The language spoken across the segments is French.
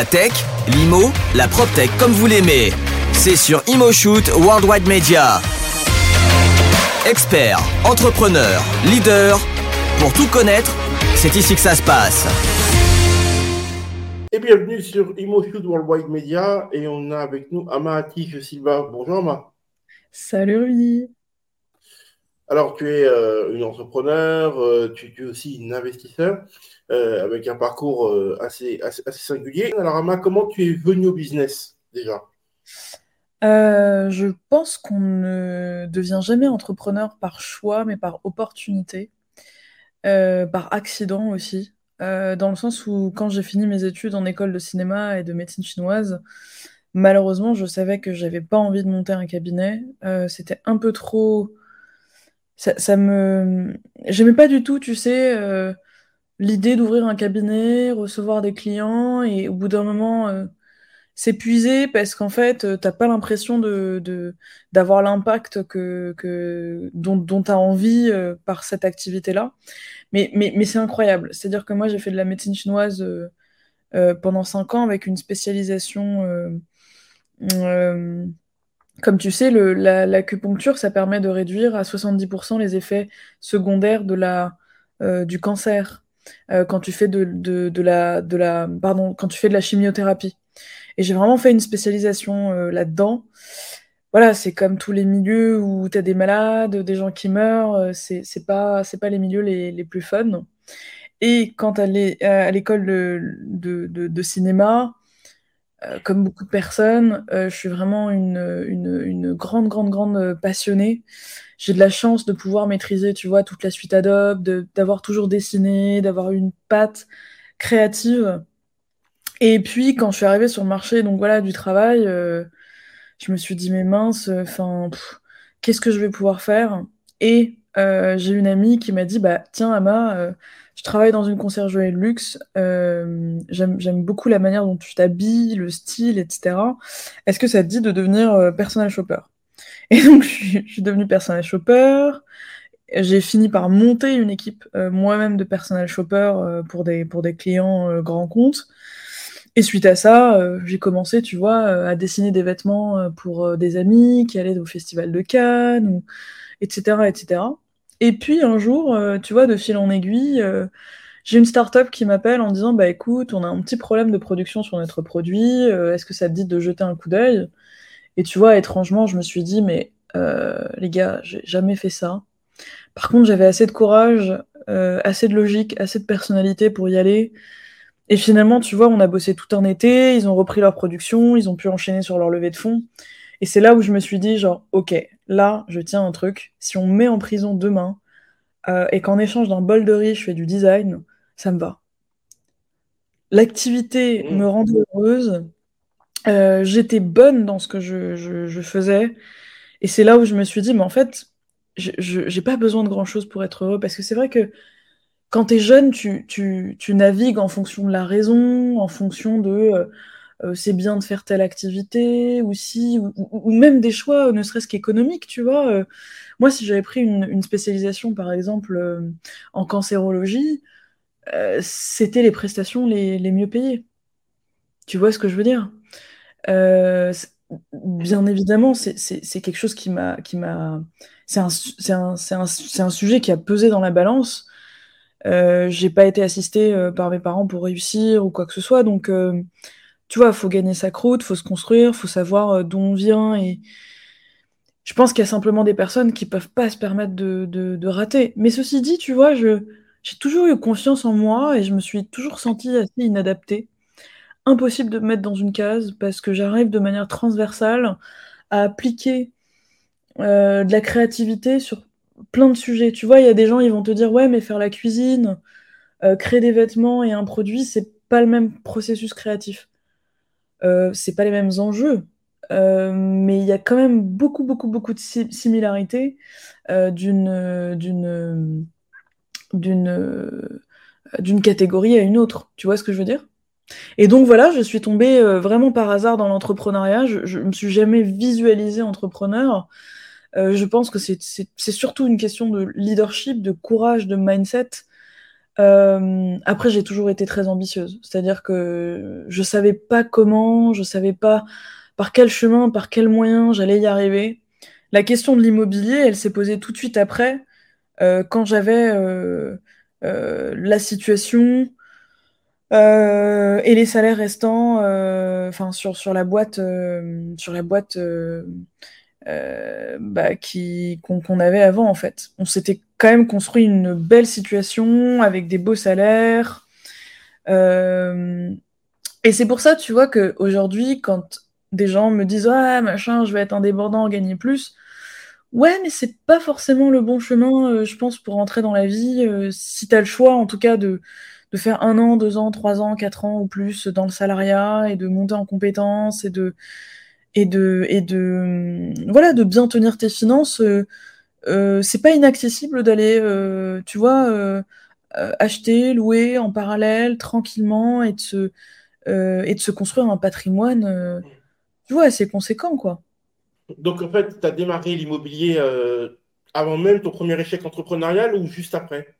La tech, l'IMO, la PropTech comme vous l'aimez. C'est sur ImoShoot Worldwide Media. Experts, entrepreneurs, leaders, pour tout connaître, c'est ici que ça se passe. Et bienvenue sur ImoShoot Worldwide Media et on a avec nous Ama Atish Silva. Bonjour Ama. Salut Rudy. Alors, tu es euh, une entrepreneur, euh, tu, es aussi une investisseur euh, avec un parcours assez, assez, singulier. Alors, Ama, comment tu es venu au business déjà? Je pense qu'on ne devient jamais entrepreneur par choix, mais par opportunité, par accident aussi. dans le sens où, quand j'ai fini mes études en école de cinéma et de médecine chinoise, malheureusement, je savais que j'avais pas envie de monter un cabinet. C'était un peu trop ça, me. J'aimais pas du tout, tu sais, euh, l'idée d'ouvrir un cabinet, recevoir des clients et au bout d'un moment euh, s'épuiser parce qu'en fait, euh, t'as pas l'impression de, d'avoir l'impact que, que, dont, tu as envie par cette activité-là. Mais, mais, mais c'est incroyable. C'est-à-dire que moi, j'ai fait de la médecine chinoise pendant cinq ans avec une spécialisation. Comme tu sais, l'acupuncture, ça permet de réduire à 70% les effets secondaires de la, euh, du cancer euh, quand tu fais de, la, pardon, quand tu fais de la chimiothérapie. Et j'ai vraiment fait une spécialisation euh, là-dedans. Voilà, c'est comme tous les milieux où tu as des malades, des gens qui meurent, c'est pas, pas les milieux les, plus fun. Et quand à l'école de, cinéma, euh, comme beaucoup de personnes, euh, je suis vraiment une, une, une, grande, grande, grande passionnée. J'ai de la chance de pouvoir maîtriser, tu vois, toute la suite Adobe, d'avoir toujours dessiné, d'avoir une patte créative. Et puis, quand je suis arrivée sur le marché, donc voilà, du travail, euh, je me suis dit, mais mince, enfin, qu'est-ce que je vais pouvoir faire? Et j'ai une amie qui m'a dit, bah, tiens, Ama, je travaille dans une conciergerie de luxe. Euh, J'aime beaucoup la manière dont tu t'habilles, le style, etc. Est-ce que ça te dit de devenir euh, personnel shopper? Et donc, je suis, devenue personnel shopper. J'ai fini par monter une équipe euh, moi-même de personnel shopper euh, pour, des, pour des clients grands comptes. Et suite à ça, j'ai commencé, tu vois, à dessiner des vêtements pour des amis qui allaient au festival de Cannes, ou, etc., etc. Et puis un jour, euh, tu vois, de fil en aiguille, euh, j'ai une start-up qui m'appelle en disant Bah écoute, on a un petit problème de production sur notre produit, euh, est-ce que ça te dit de jeter un coup d'œil? Et tu vois, étrangement, je me suis dit Mais les gars, j'ai jamais fait ça. Par contre, j'avais assez de courage, assez de logique, assez de personnalité pour y aller. Et finalement, tu vois, on a bossé tout un été, ils ont repris leur production, ils ont pu enchaîner sur leur levée de fonds. Et c'est là où je me suis dit, genre, ok, là, je tiens un truc. Si on me met en prison demain euh, et qu'en échange d'un bol de riz, je fais du design, ça me va. L'activité mmh. me rendait heureuse. Euh, j'étais bonne dans ce que je, faisais. Et c'est là où je me suis dit, mais en fait, je n'ai pas besoin de grand-chose pour être heureux. Parce que c'est vrai que quand tu es jeune, tu, tu, navigues en fonction de la raison, en fonction de... Euh, euh, c'est bien de faire telle activité, ou si, ou, même des choix, ne serait-ce qu'économiques, tu vois. Euh. moi, si j'avais pris une, spécialisation, par exemple, euh, en cancérologie, c'était les prestations les, mieux payées. Tu vois ce que je veux dire? Bien évidemment, c'est quelque chose qui m'a... C'est un, un, sujet qui a pesé dans la balance. j'ai pas été assistée par mes parents pour réussir ou quoi que ce soit, donc tu vois, faut gagner sa croûte, faut se construire, faut savoir euh, d'où on vient et je pense qu'il y a simplement des personnes qui peuvent pas se permettre de, rater. Mais ceci dit, tu vois, je, j'ai toujours eu confiance en moi et je me suis toujours sentie assez inadaptée. Impossible de me mettre dans une case parce que j'arrive de manière transversale à appliquer euh, de la créativité sur plein de sujets. Tu vois, il y a des gens, ils vont te dire, ouais, mais faire la cuisine, euh, créer des vêtements et un produit, c'est pas le même processus créatif. Euh, c'est pas les mêmes enjeux, euh, mais il y a quand même beaucoup, beaucoup, beaucoup de similarités euh, d'une, d'une, catégorie à une autre. Tu vois ce que je veux dire? Et donc voilà, je suis tombée vraiment par hasard dans l'entrepreneuriat. Je, ne me suis jamais visualisée entrepreneur. je pense que c'est surtout une question de leadership, de courage, de mindset. Après, j'ai toujours été très ambitieuse. C'est-à-dire que je savais pas comment, je savais pas par quel chemin, par quel moyen j'allais y arriver. La question de l'immobilier, elle s'est posée tout de suite après, quand j'avais la situation et les salaires restants, enfin sur, sur la boîte, sur la boîte euh, bah, qui, qu'on, avait avant en fait. On s'était quand même construit une belle situation avec des beaux salaires. Euh, et c'est pour ça, tu vois, qu'aujourd'hui, quand des gens me disent Ah, machin, je vais être indépendant, gagner plus. Ouais, mais c'est pas forcément le bon chemin, euh, je pense, pour entrer dans la vie. si tu as le choix, en tout cas, de, de faire un an, deux ans, trois ans, quatre ans ou plus dans le salariat et de monter en compétences et de, et de et de voilà de bien tenir tes finances euh, euh, c'est pas inaccessible d'aller euh, tu vois acheter louer en parallèle tranquillement et de se et de se construire un patrimoine tu vois assez conséquent quoi. Donc en fait tu as démarré l'immobilier avant même ton premier échec entrepreneurial ou juste après?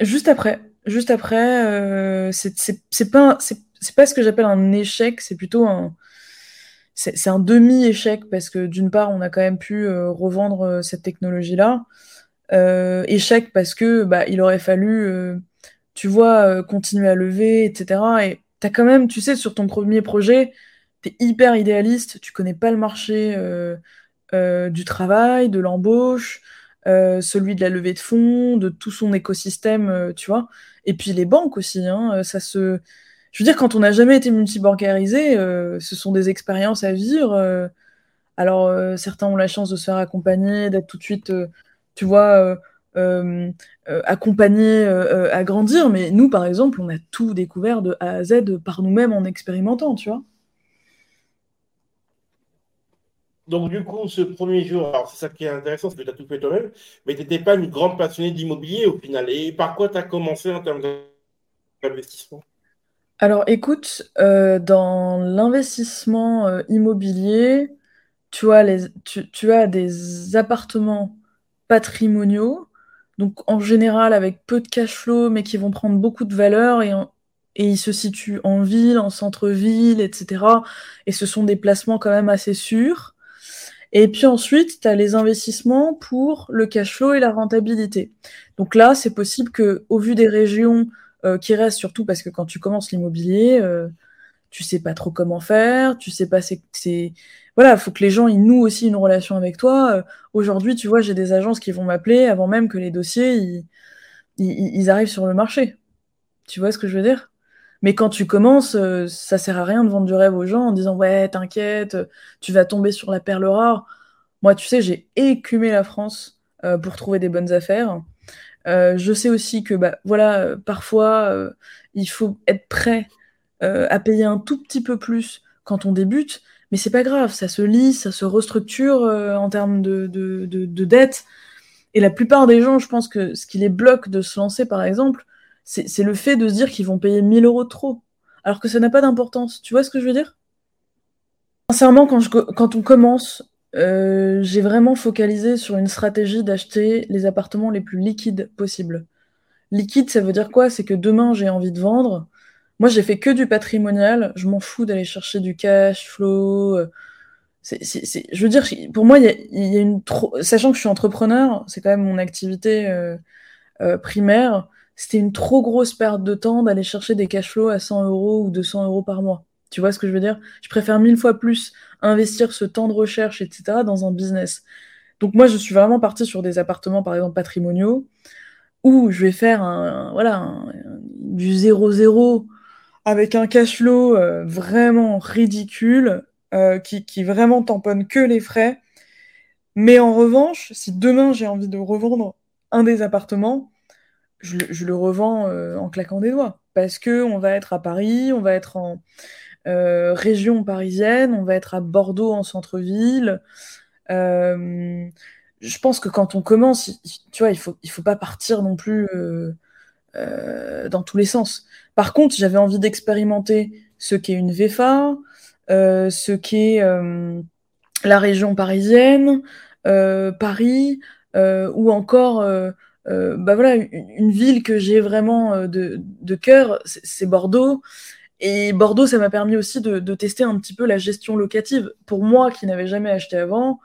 Juste après. Juste après c'est pas c'est c'est pas ce que j'appelle un échec, c'est plutôt un c'est un demi-échec parce que d'une part, on a quand même pu euh, revendre euh, cette technologie-là. Euh, échec parce que bah, il aurait fallu, tu vois, continuer à lever, etc. Et t'as quand même, tu sais, sur ton premier projet, t'es hyper idéaliste, tu connais pas le marché du travail, de l'embauche, celui de la levée de fonds, de tout son écosystème, tu vois. Et puis les banques aussi, hein, ça se je veux dire, quand on n'a jamais été multibancarisé, euh, ce sont des expériences à vivre. Euh. alors, euh, certains ont la chance de se faire accompagner, d'être tout de suite, tu vois, accompagnés à grandir. Mais nous, par exemple, on a tout découvert de A à Z par nous-mêmes en expérimentant, tu vois. Donc, du coup, ce premier jour, alors c'est ça qui est intéressant, c'est que tu as tout fait toi-même, mais tu n'étais pas une grande passionnée d'immobilier au final. Et par quoi tu as commencé en termes d'investissement? Alors écoute, euh, dans l'investissement euh, immobilier, tu as, les, tu, as des appartements patrimoniaux, donc en général avec peu de cash flow, mais qui vont prendre beaucoup de valeur et, et ils se situent en ville, en centre-ville, etc. Et ce sont des placements quand même assez sûrs. Et puis ensuite, tu as les investissements pour le cash flow et la rentabilité. Donc là, c'est possible que, au vu des régions qui reste surtout parce que quand tu commences l'immobilier, euh, tu sais pas trop comment faire, tu sais pas c'est voilà, faut que les gens ils nouent aussi une relation avec toi. Euh, aujourd'hui, tu vois, j'ai des agences qui vont m'appeler avant même que les dossiers ils, ils, arrivent sur le marché. Tu vois ce que je veux dire? Mais quand tu commences, ça sert à rien de vendre du rêve aux gens en disant ouais, t'inquiète, tu vas tomber sur la perle rare. Moi, tu sais, j'ai écumé la France pour trouver des bonnes affaires. Euh, je sais aussi que bah, voilà, euh, parfois, euh, il faut être prêt à payer un tout petit peu plus quand on débute, mais c'est pas grave, ça se lit, ça se restructure en termes de, de, de, dette. Et la plupart des gens, je pense que ce qui les bloque de se lancer, par exemple, c'est le fait de se dire qu'ils vont payer 1000 euros de trop, alors que ça n'a pas d'importance. Tu vois ce que je veux dire? Sincèrement, quand on commence, euh, j'ai vraiment focalisé sur une stratégie d'acheter les appartements les plus liquides possibles. Liquide, ça veut dire quoi? C'est que demain, j'ai envie de vendre. Moi, j'ai fait que du patrimonial. Je m'en fous d'aller chercher du cash flow. Euh, c'est, je veux dire, pour moi, il y a, une sachant que je suis entrepreneur, c'est quand même mon activité euh, primaire. C'était une trop grosse perte de temps d'aller chercher des cash flows à 100 euros ou 200 euros par mois. Tu vois ce que je veux dire? Je préfère mille fois plus investir ce temps de recherche, etc., dans un business. Donc moi, je suis vraiment partie sur des appartements, par exemple, patrimoniaux, où je vais faire voilà, du 0-0 avec un cash flow euh, vraiment ridicule, euh, qui, qui vraiment tamponne que les frais. Mais en revanche, si demain j'ai envie de revendre un des appartements, je, le revends euh, en claquant des doigts. Parce que on va être à Paris, on va être en, euh, région parisienne, on va être à Bordeaux en centre-ville. Euh, je pense que quand on commence, tu vois, il faut, il faut pas partir non plus euh, dans tous les sens. Par contre, j'avais envie d'expérimenter ce qu'est une VFA, ce qu'est la région parisienne, Paris, ou encore bah voilà, une, ville que j'ai vraiment de, de cœur, c'est Bordeaux. Et Bordeaux, ça m'a permis aussi de, tester un petit peu la gestion locative. Pour moi, qui n'avais jamais acheté avant,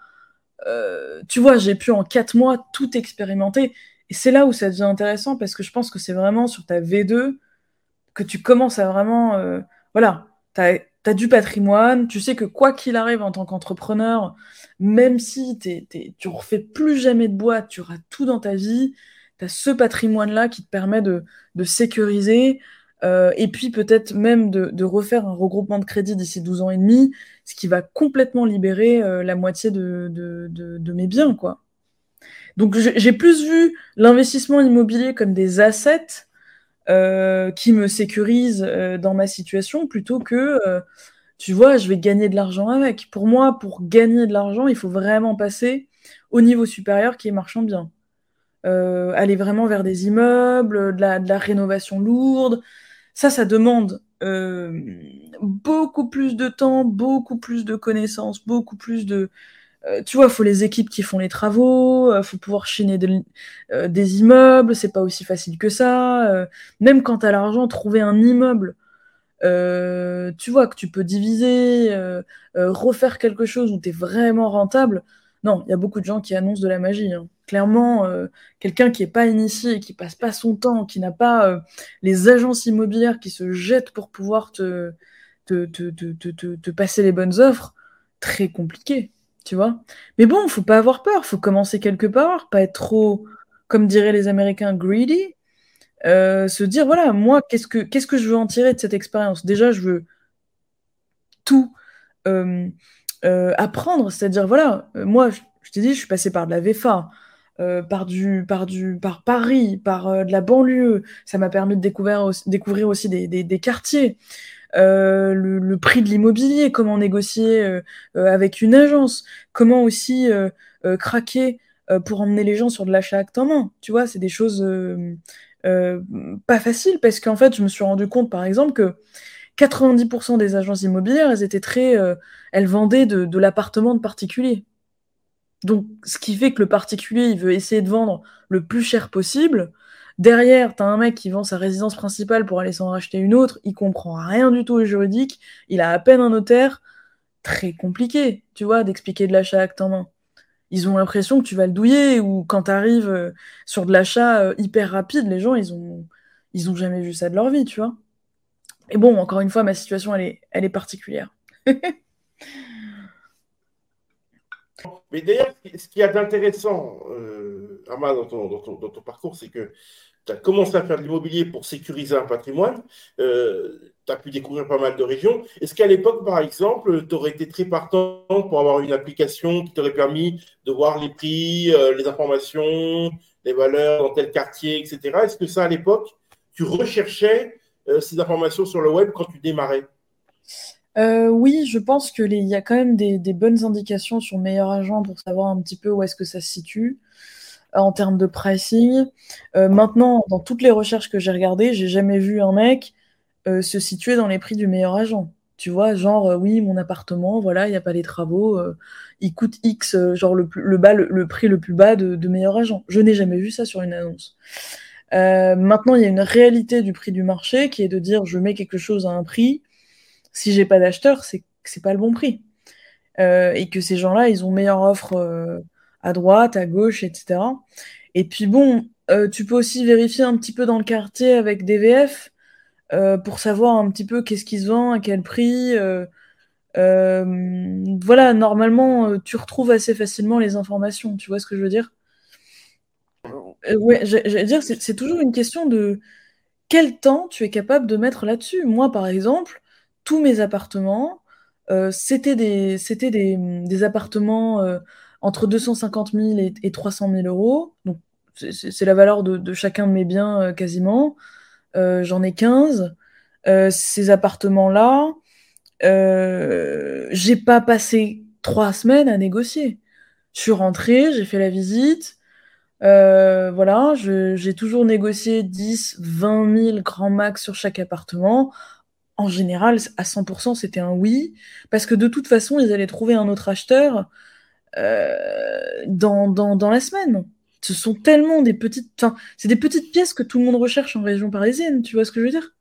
euh, tu vois, j'ai pu en quatre mois tout expérimenter. Et c'est là où ça devient intéressant parce que je pense que c'est vraiment sur ta V2 que tu commences à vraiment. Euh, voilà, tu as, du patrimoine, tu sais que quoi qu'il arrive en tant qu'entrepreneur, même si tu tu refais plus jamais de boîte, tu auras tout dans ta vie, tu as ce patrimoine-là qui te permet de, de sécuriser. Euh, et puis peut-être même de, refaire un regroupement de crédit d'ici 12 ans et demi, ce qui va complètement libérer euh, la moitié de, mes biens, quoi. Donc j'ai plus vu l'investissement immobilier comme des assets euh, qui me sécurisent dans ma situation plutôt que, tu vois, je vais gagner de l'argent avec. Pour moi, pour gagner de l'argent, il faut vraiment passer au niveau supérieur qui est marchand bien. aller vraiment vers des immeubles, de la rénovation lourde, ça, ça demande euh, beaucoup plus de temps, beaucoup plus de connaissances, beaucoup plus de... Euh, tu vois, il faut les équipes qui font les travaux, il euh, faut pouvoir chaîner des immeubles, c'est pas aussi facile que ça. même quand tu as l'argent, trouver un immeuble, tu vois, que tu peux diviser, refaire quelque chose où tu es vraiment rentable, non, il y a beaucoup de gens qui annoncent de la magie. Hein. Clairement, euh, quelqu'un qui n'est pas initié, qui passe pas son temps, qui n'a pas euh, les agences immobilières qui se jettent pour pouvoir te, te, te, te, passer les bonnes offres, très compliqué, tu vois. Mais bon, faut pas avoir peur, faut commencer quelque part, pas être trop, comme diraient les Américains, greedy. Euh, se dire, voilà, moi, qu'est-ce que, qu'est-ce que je veux en tirer de cette expérience? Déjà, je veux tout apprendre, c'est-à-dire, voilà, moi, je, je t'ai dit, je suis passé par de la VFA, euh, par, du, par, du, par Paris, par euh, de la banlieue. Ça m'a permis de découvrir aussi, découvrir aussi des, des, des quartiers. Euh, le, le, prix de l'immobilier, comment négocier euh, avec une agence, comment aussi craquer pour emmener les gens sur de l'achat acte en main. Tu vois, c'est des choses pas faciles parce qu'en fait, je me suis rendu compte, par exemple, que 90% des agences immobilières, elles étaient très, elles vendaient de, de l'appartement de particulier. Donc, ce qui fait que le particulier, il veut essayer de vendre le plus cher possible. Derrière, tu as un mec qui vend sa résidence principale pour aller s'en racheter une autre, il comprend rien du tout au juridique, il a à peine un notaire. Très compliqué, tu vois, d'expliquer de l'achat acte en main. Ils ont l'impression que tu vas le douiller, ou quand tu arrives euh, sur de l'achat euh, hyper rapide, les gens, ils ont, ils ont jamais vu ça de leur vie, tu vois. Et bon, encore une fois, ma situation, elle est, elle est particulière. Mais d'ailleurs, ce qu'il y a d'intéressant, euh, dans ton, parcours, c'est que tu as commencé à faire de l'immobilier pour sécuriser un patrimoine. Euh, tu as pu découvrir pas mal de régions. Est-ce qu'à l'époque, par exemple, tu aurais été très partant pour avoir une application qui t'aurait permis de voir les prix, euh, les informations, les valeurs dans tel quartier, etc. Est-ce que ça, à l'époque, tu recherchais euh, ces informations sur le web quand tu démarrais? Euh, oui, je pense qu'il y a quand même des, bonnes indications sur Meilleur Agent pour savoir un petit peu où est-ce que ça se situe euh, en termes de pricing. Euh, maintenant, dans toutes les recherches que j'ai regardées, j'ai jamais vu un mec se situer dans les prix du meilleur agent. Tu vois, genre, oui, mon appartement, voilà, il n'y a pas les travaux, il coûte X, genre le, bas, le, prix le plus bas de meilleur agent. Je n'ai jamais vu ça sur une annonce. maintenant, il y a une réalité du prix du marché qui est de dire, je mets quelque chose à un prix, si j'ai pas d'acheteur, c'est que c'est pas le bon prix. Euh, et que ces gens-là, ils ont meilleure offre euh, à droite, à gauche, etc. Et puis bon, euh, tu peux aussi vérifier un petit peu dans le quartier avec DVF pour savoir un petit peu qu'est-ce qu'ils vendent, à quel prix. voilà, normalement, tu retrouves assez facilement les informations. Tu vois ce que je veux dire? Ouais, j'allais dire, c'est toujours une question de quel temps tu es capable de mettre là-dessus. Moi, par exemple, tous mes appartements, euh, c'était des, c'était des, appartements euh, entre 250 000 et, et 300 000 euros. Donc, c'est la valeur de, chacun de mes biens euh, quasiment. J'en ai 15. ces appartements-là, j'ai pas passé trois semaines à négocier. Je suis rentrée, j'ai fait la visite. voilà, j'ai toujours négocié 10, 20 000 grands max sur chaque appartement en général, à 100%, c'était un oui, parce que de toute façon, ils allaient trouver un autre acheteur euh, dans, la semaine. ce sont tellement des petites. Pièces que tout le monde recherche en région parisienne, tu vois ce que je veux dire?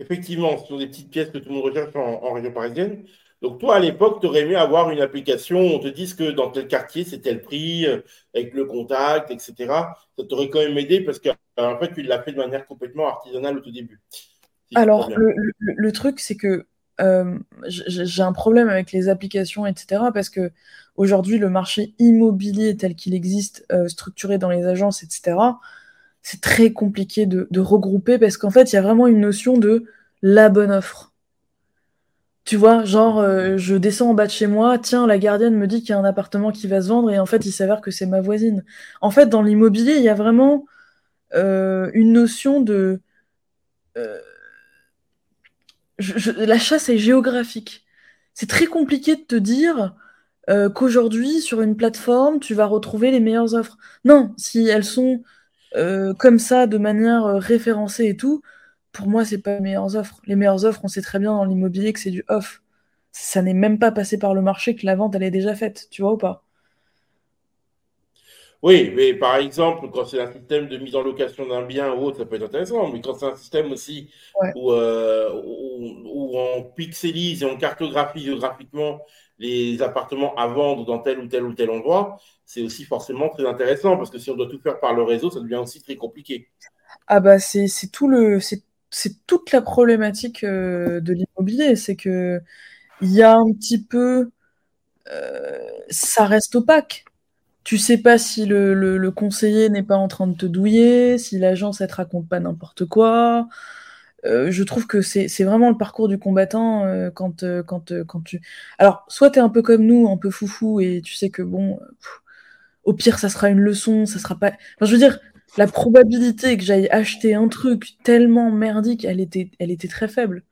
Effectivement, ce sont des petites pièces que tout le monde recherche en, région parisienne. Donc, toi, à l'époque, tu aurais aimé avoir une application où on te dise que dans tel quartier, c'est tel prix, euh, avec le contact, etc. Ça t'aurait quand même aidé parce qu'en en fait, tu l'as fait de manière complètement artisanale au tout début. Alors, le, truc, c'est que euh, j'ai un problème avec les applications, etc. Parce que aujourd'hui, le marché immobilier tel qu'il existe, euh, structuré dans les agences, etc., c'est très compliqué de, regrouper parce qu'en fait, il y a vraiment une notion de la bonne offre. Tu vois, genre, euh, je descends en bas de chez moi, tiens, la gardienne me dit qu'il y a un appartement qui va se vendre et en fait, il s'avère que c'est ma voisine. En fait, dans l'immobilier, il y a vraiment une notion de la chasse est géographique. C'est très compliqué de te dire euh, qu'aujourd'hui, sur une plateforme, tu vas retrouver les meilleures offres. Non, si elles sont euh, comme ça, de manière euh, référencée et tout, pour moi, c'est pas les meilleures offres. Les meilleures offres, on sait très bien dans l'immobilier que c'est du off. Ça n'est même pas passé par le marché que la vente, elle est déjà faite, tu vois ou pas? Oui, mais par exemple, quand c'est un système de mise en location d'un bien ou autre, ça peut être intéressant. Mais quand c'est un système aussi euh, où, on pixelise et on cartographie géographiquement les appartements à vendre dans tel ou tel ou tel endroit, c'est aussi forcément très intéressant parce que si on doit tout faire par le réseau, ça devient aussi très compliqué. Ah bah c'est tout le c'est toute la problématique euh, de l'immobilier, c'est que il y a un petit peu euh, ça reste opaque tu sais pas si le, conseiller n'est pas en train de te douiller, si l'agence elle te raconte pas n'importe quoi. Euh, je trouve que c'est vraiment le parcours du combattant euh, quand, euh, quand, quand tu. Alors, soit tu un peu comme nous, un peu foufou, et tu sais que bon, au pire, ça sera une leçon, ça sera pas. Enfin, je veux dire, la probabilité que j'aille acheter un truc tellement merdique, elle était, elle était très faible.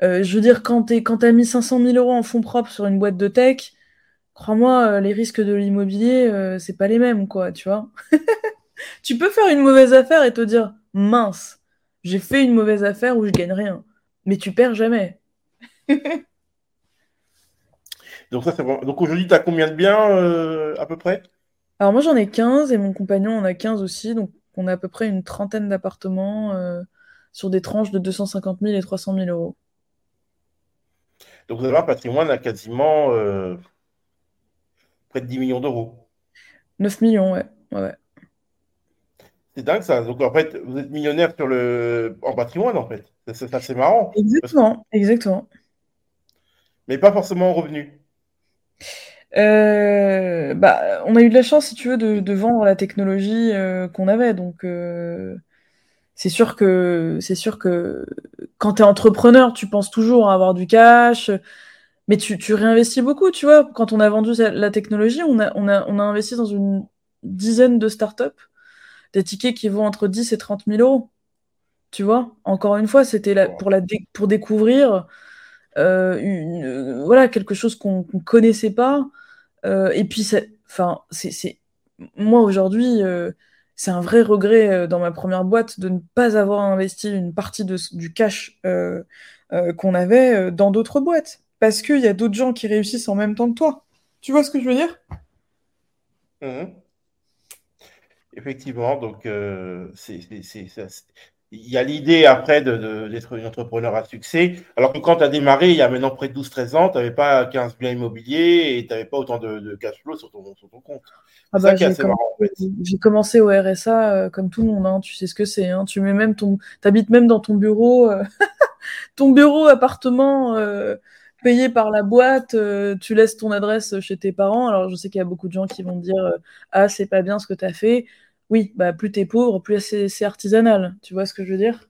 je veux dire, quand tu as mis 500 000 euros en fonds propres sur une boîte de tech, crois-moi, euh, les risques de l'immobilier, euh, c'est pas les mêmes, quoi, tu vois. tu peux faire une mauvaise affaire et te dire, mince, j'ai fait une mauvaise affaire où je gagne rien. Mais tu perds jamais. Donc, ça, Donc aujourd'hui, tu as combien de biens euh, à peu près? Alors moi, j'en ai 15 et mon compagnon en a 15 aussi. Donc, on a à peu près une trentaine d'appartements sur des tranches de 250 000 et 300 000 euros. Donc, vous avez un patrimoine à quasiment près de 10 millions d'euros. 9 millions, ouais. ouais. C'est dingue ça. Donc en fait, vous êtes millionnaire sur le... en patrimoine en fait. C'est assez marrant. Exactement, exactement. Mais pas forcément en revenus. Euh, bah, on a eu de la chance, si tu veux, de, vendre la technologie euh, qu'on avait. Donc, euh, c'est sûr que c'est sûr que quand tu es entrepreneur, tu penses toujours à avoir du cash, mais tu, réinvestis beaucoup, tu vois. Quand on a vendu la technologie, on a, investi dans une dizaine de startups, des tickets qui vont entre 10 et 30 000 euros. Tu vois, encore une fois, c'était pour, découvrir euh, euh, quelque chose qu'on ne connaissait pas. Euh, et puis, enfin, moi aujourd'hui, c'est un vrai regret dans ma première boîte de ne pas avoir investi une partie du cash qu'on avait dans d'autres boîtes parce qu'il y a d'autres gens qui réussissent en même temps que toi. Tu vois ce que je veux dire? Mhm. Effectivement, donc euh, il y a l'idée après d'être un entrepreneur à succès. Alors que quand tu as démarré, il y a maintenant près de 12-13 ans, tu n'avais pas 15 biens immobiliers et tu n'avais pas autant de, cash flow sur ton, compte. Ah bah, j'ai commencé, au RSA euh, comme tout le monde, hein. tu sais ce que c'est. Hein. tu mets même ton, habites même dans ton bureau, euh, ton bureau appartement payé par la boîte, euh, tu laisses ton adresse chez tes parents. Alors je sais qu'il y a beaucoup de gens qui vont dire euh, Ah, c'est pas bien ce que tu as fait. Oui, bah, plus tu es pauvre, plus c'est artisanal. Tu vois ce que je veux dire?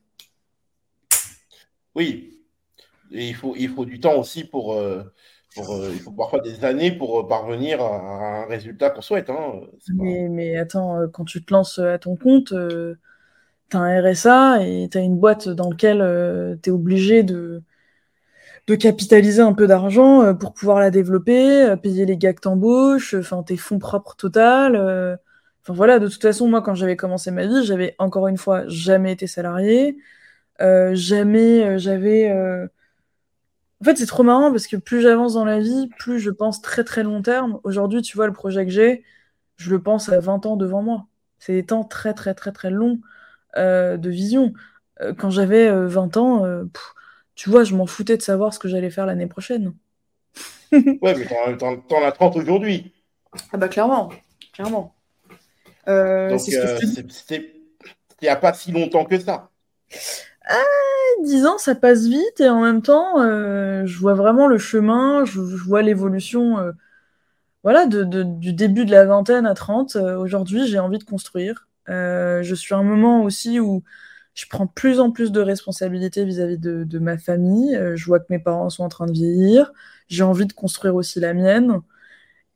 Oui. Et il faut, il faut du temps aussi pour. Euh, il faut parfois des années pour parvenir à un résultat qu'on souhaite. Hein. Mais, mais, attends, quand tu te lances à ton compte, tu as un RSA et tu as une boîte dans laquelle tu es obligé de, de capitaliser un peu d'argent euh, pour pouvoir la développer, euh, payer les gars que t'embauches, enfin tes fonds propres total. Euh, enfin voilà, de toute façon, moi quand j'avais commencé ma vie, j'avais encore une fois jamais été salarié, jamais j'avais. En fait, c'est trop marrant parce que plus j'avance dans la vie, plus je pense très très long terme. Aujourd'hui, tu vois, le projet que j'ai, je le pense à 20 ans devant moi. C'est des temps très très très très longs de vision. quand j'avais 20 ans, tu vois, je m'en foutais de savoir ce que j'allais faire l'année prochaine. ouais, mais t'en as 30 aujourd'hui. Ah bah clairement, clairement. Donc, c'était il n'y a pas si longtemps que ça. Ah, 10 ans, ça passe vite et en même temps, euh, je vois vraiment le chemin, je, vois l'évolution euh, voilà, du début de la vingtaine à 30. Euh, aujourd'hui, j'ai envie de construire. je suis à un moment aussi où je prends plus en plus de responsabilités vis-à-vis de, ma famille. je vois que mes parents sont en train de vieillir. J'ai envie de construire aussi la mienne.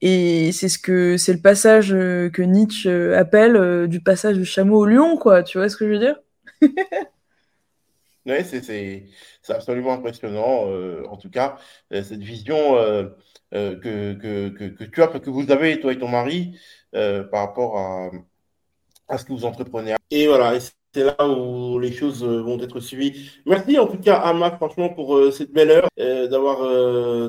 Et c'est ce que c'est le passage euh, que Nietzsche euh, appelle euh, du passage du chameau au lion, quoi. Tu vois ce que je veux dire? Oui, c'est absolument impressionnant. en tout cas, cette vision que, que, que, tu as, que vous avez, toi et ton mari, par rapport à, à ce que vous entreprenez. Et voilà, c'est là où les choses vont être suivies. Merci en tout cas, Ama, franchement, pour cette belle heure, d'avoir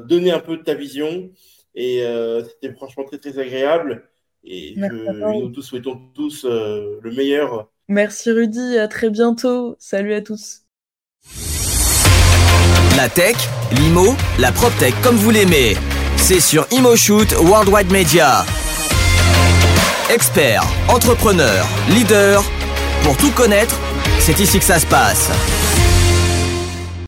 donné un peu de ta vision. Et euh, c'était franchement très, très agréable. Et nous tous souhaitons tous euh, le meilleur. Merci Rudy, à très bientôt. Salut à tous. La tech, l'IMO, la PropTech comme vous l'aimez. C'est sur ImoShoot Worldwide Media. Expert, entrepreneur, leader, pour tout connaître, c'est ici que ça se passe.